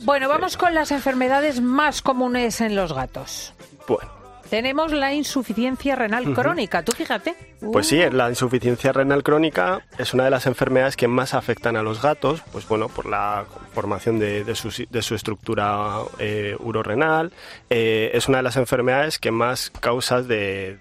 Bueno, vamos con las enfermedades más comunes en los gatos. Bueno, Tenemos la insuficiencia renal crónica, tú fíjate. Pues sí, la insuficiencia renal crónica es una de las enfermedades que más afectan a los gatos, pues bueno, por la formación de, de su, de su estructura eh, urorenal. Eh, es una de las enfermedades que más causas de,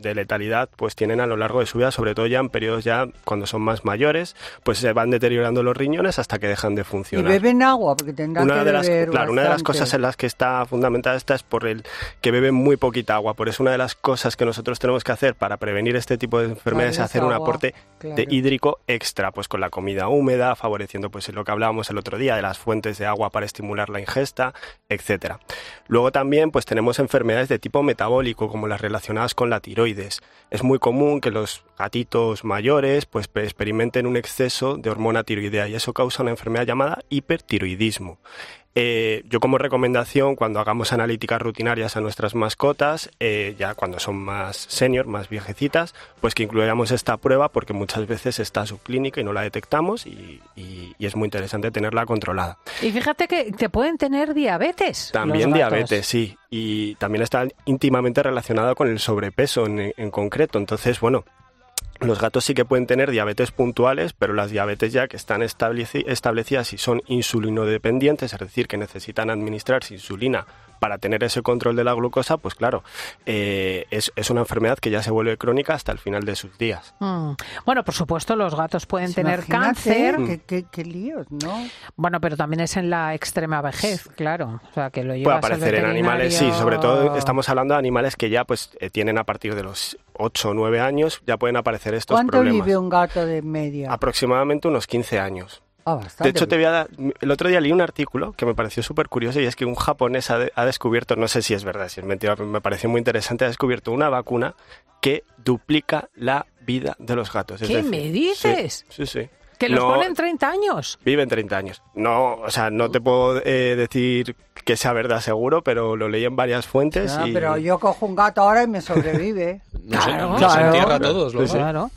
de letalidad pues tienen a lo largo de su vida, sobre todo ya en periodos ya cuando son más mayores, pues se van deteriorando los riñones hasta que dejan de Y funcionar. beben agua, porque tendrán Una que de, las, claro, una de las cosas en las que está fundamentada esta es por el que beben muy poquita agua. Por eso una de las cosas que nosotros tenemos que hacer para prevenir este tipo de enfermedades es hacer un aporte claro. de hídrico extra, pues con la comida húmeda, favoreciendo pues lo que hablábamos el otro día de las fuentes de agua para estimular la ingesta, etcétera. Luego también pues tenemos enfermedades de tipo metabólico como las relacionadas con la tiroides. Es muy común que los gatitos mayores pues pe- experimenten un exceso de hormona tiroidea y eso causa una enfermedad llamada hipertiroidismo. Eh, yo como recomendación, cuando hagamos analíticas rutinarias a nuestras mascotas, eh, ya cuando son más senior, más viejecitas, pues que incluyamos esta prueba porque muchas veces está subclínica y no la detectamos y, y- y es muy interesante tenerla controlada. Y fíjate que te pueden tener diabetes. También diabetes, sí, y también está íntimamente relacionado con el sobrepeso en, en concreto. Entonces, bueno, los gatos sí que pueden tener diabetes puntuales, pero las diabetes ya que están estableci- establecidas y son insulinodependientes, es decir, que necesitan administrarse insulina para tener ese control de la glucosa, pues claro, eh, es, es una enfermedad que ya se vuelve crónica hasta el final de sus días. Mm. Bueno, por supuesto, los gatos pueden tener imagínate, cáncer. Qué, qué- qué líos, ¿no? Bueno, pero también es en la extrema vejez, claro. O sea, que lo Puede al aparecer en animales, sí, sobre todo estamos hablando de animales que ya pues eh, tienen a partir de los 8 o 9 años, ya pueden aparecer estos ¿Cuánto problemas. vive un gato de media? Aproximadamente unos 15 años. Ah. De hecho, te voy a dar, el otro día leí un artículo que me pareció súper curioso y es que un japonés ha, de- ha descubierto, no sé si es verdad, si es mentira, me pareció muy interesante, ha descubierto una vacuna que duplica la vida de los gatos. Es ¿Qué decir, me dices? Sí, sí. sí. Que los No- ponen 30 años. Viven 30 años. No, o sea, no te puedo eh, decir que sea verdad seguro, pero lo leí en varias fuentes Ah, y... pero yo cojo un gato ahora y me sobrevive. Nos, Claro. nos Claro. entierra a todos. luego. Claro.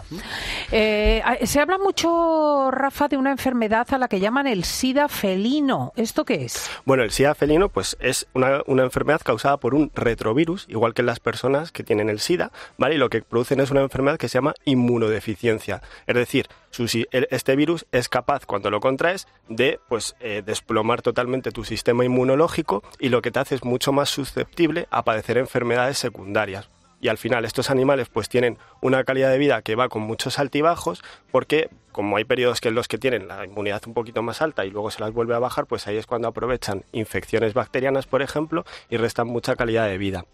Eh, se habla mucho, Rafa, de una enfermedad a la que llaman el SIDA felino. ¿Esto qué es? Bueno, el SIDA felino pues es una, enfermedad causada por un retrovirus, igual que en las personas que tienen el SIDA, ¿vale? Y lo que producen es una enfermedad que se llama inmunodeficiencia. Es decir, este virus es capaz, cuando lo contraes, de pues eh, desplomar totalmente tu sistema inmunológico y lo que te hace es mucho más susceptible a padecer enfermedades secundarias. Y al final estos animales pues tienen una calidad de vida que va con muchos altibajos porque como hay periodos que en los que tienen la inmunidad un poquito más alta y luego se las vuelve a bajar, pues ahí es cuando aprovechan infecciones bacterianas, por ejemplo, y restan mucha calidad de vida.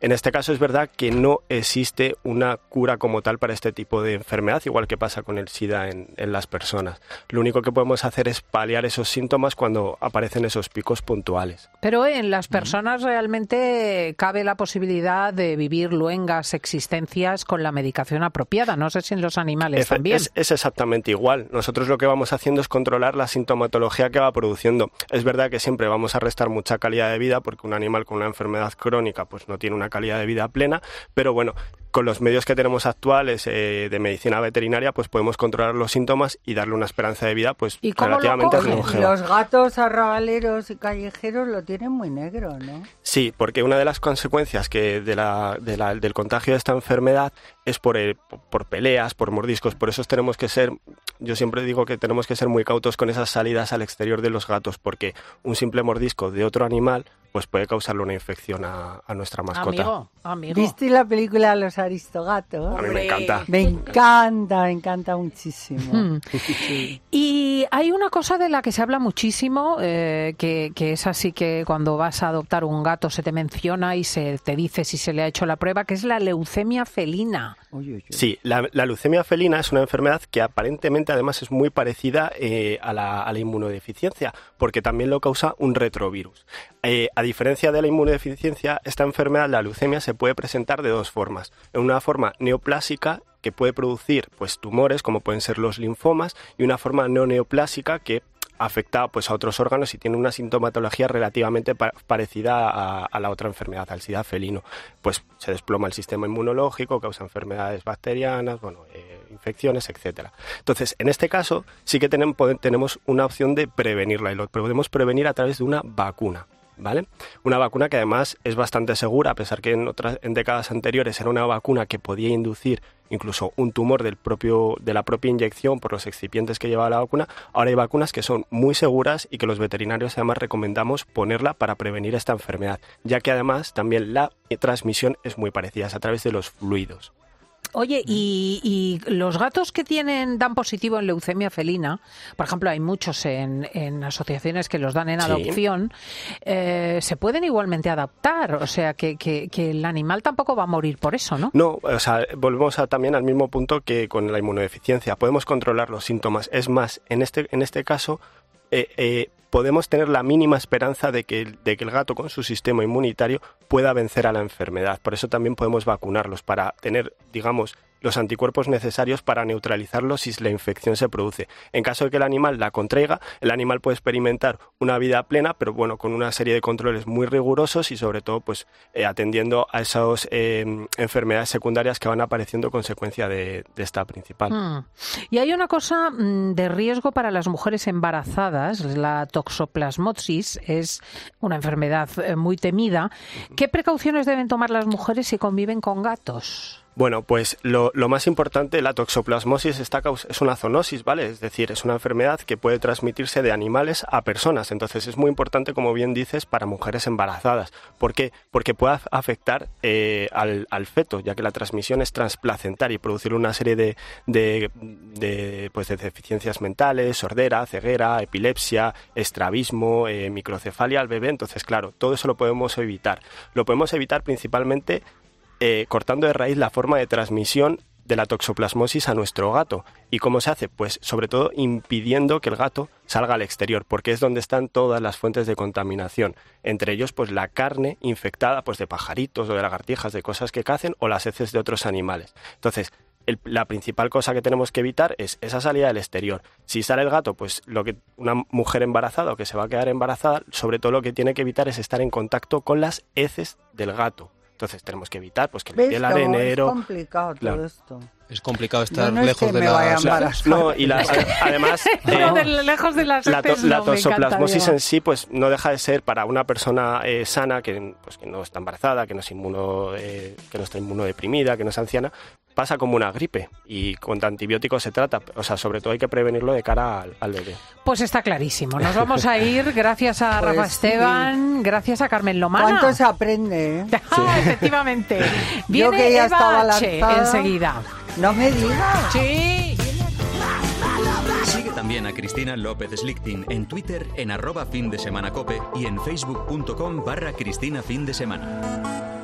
En este caso es verdad que no existe una cura como tal para este tipo de enfermedad, igual que pasa con el SIDA en, en las personas. Lo único que podemos hacer es paliar esos síntomas cuando aparecen esos picos puntuales. Pero en las personas realmente cabe la posibilidad de vivir luengas existencias con la medicación apropiada. No sé si en los animales Efe- también. Es, es exactamente igual. Nosotros lo que vamos haciendo es controlar la sintomatología que va produciendo. Es verdad que siempre vamos a restar mucha calidad de vida porque un animal con una enfermedad crónica pues no tiene una calidad de vida plena, pero bueno, con los medios que tenemos actuales eh, de medicina veterinaria pues podemos controlar los síntomas y darle una esperanza de vida pues ¿Y lo relativamente. Los gatos arrabaleros y callejeros lo tienen muy negro, ¿no? Sí, porque una de las consecuencias que de la, de la- del contagio de esta enfermedad es por, el- por peleas, por mordiscos. Por eso tenemos que ser, yo siempre digo que tenemos que ser muy cautos con esas salidas al exterior de los gatos, porque un simple mordisco de otro animal pues puede causarle una infección a, a nuestra mascota. Amigo, amigo. ¿Viste la película Los Aristogatos? A mí me encanta. Me encanta, me encanta muchísimo. Mm. Y hay una cosa de la que se habla muchísimo, eh, que, que es así que cuando vas a adoptar un gato se te menciona y se te dice si se le ha hecho la prueba, que es la leucemia felina. Sí, la, la leucemia felina es una enfermedad que aparentemente además es muy parecida eh, a, la, a la inmunodeficiencia, porque también lo causa un retrovirus. Eh, a diferencia de la inmunodeficiencia, esta enfermedad, la leucemia, se puede presentar de dos formas. En una forma neoplásica, que puede producir pues, tumores, como pueden ser los linfomas, y una forma no neoplásica que afecta pues, a otros órganos y tiene una sintomatología relativamente pa- parecida a, la otra enfermedad, al SIDA felino. Pues se desploma el sistema inmunológico, causa enfermedades bacterianas, bueno, eh, infecciones, etcétera. Entonces, en este caso, sí que tenemos una opción de prevenirla y lo podemos prevenir a través de una vacuna. ¿Vale? Una vacuna que además es bastante segura, a pesar que en otras en décadas anteriores era una vacuna que podía inducir incluso un tumor del propio, de la propia inyección por los excipientes que lleva la vacuna, ahora hay vacunas que son muy seguras y que los veterinarios además recomendamos ponerla para prevenir esta enfermedad, ya que además también la transmisión es muy parecida, es a través de los fluidos. Oye, y, los gatos que tienen dan positivo en leucemia felina, por ejemplo, hay muchos en, asociaciones que los dan en adopción, eh, se pueden igualmente adaptar, o sea, que, que, el animal tampoco va a morir por eso, ¿no? No, o sea, volvemos a, también al mismo punto que con la inmunodeficiencia, podemos controlar los síntomas. Es más, en este, en este caso, eh, eh, podemos tener la mínima esperanza de que, de que el gato con su sistema inmunitario pueda vencer a la enfermedad. Por eso también podemos vacunarlos para tener, digamos, los anticuerpos necesarios para neutralizarlo si la infección se produce. En caso de que el animal la contraiga, el animal puede experimentar una vida plena, pero bueno, con una serie de controles muy rigurosos y sobre todo pues eh, atendiendo a esas em, enfermedades secundarias que van apareciendo consecuencia de, esta principal. Hmm. Y hay una cosa mm, de riesgo para las mujeres embarazadas, la toxoplasmosis, es una enfermedad eh, muy temida. ¿Qué precauciones deben tomar las mujeres si conviven con gatos? Bueno, pues lo, más importante, la toxoplasmosis está, es una zoonosis, ¿vale? Es decir, es una enfermedad que puede transmitirse de animales a personas. Entonces es muy importante, como bien dices, para mujeres embarazadas. ¿Por qué? Porque puede afectar eh, al, feto, ya que la transmisión es transplacentaria y producir una serie de, de, pues de deficiencias mentales, sordera, ceguera, epilepsia, estrabismo, eh, microcefalia al bebé. Entonces, claro, todo eso lo podemos evitar. Lo podemos evitar principalmente eh, cortando de raíz la forma de transmisión de la toxoplasmosis a nuestro gato. ¿Y cómo se hace? Pues sobre todo impidiendo que el gato salga al exterior, porque es donde están todas las fuentes de contaminación. Entre ellos, pues la carne infectada pues, de pajaritos o de lagartijas, de cosas que cacen, o las heces de otros animales. Entonces, la principal cosa que tenemos que evitar es esa salida del exterior. Si sale el gato, pues lo que una mujer embarazada o que se va a quedar embarazada, sobre todo lo que tiene que evitar es estar en contacto con las heces del gato. Entonces tenemos que evitar pues que el arenero. Es complicado todo esto. Es complicado estar lejos de las No, y además eh, lejos de las la, la tosoplasmosis en sí pues no deja de ser para una persona eh, sana que pues que no está embarazada, que no es inmuno eh, que no está inmunodeprimida, que no es anciana, pasa como una gripe y con antibióticos se trata. O sea, sobre todo hay que prevenirlo de cara al, bebé. Pues está clarísimo. Nos vamos a ir gracias a pues Rafa Esteban, gracias a Carmen Lomana. ¿Cuánto se aprende? Eh? efectivamente. Viene que ya Eva estaba enseguida. No me digas. Sí. Sigue también a Cristina López Slichting en Twitter en arroba fin de semana cope y en facebook.com barra Cristina fin de semana.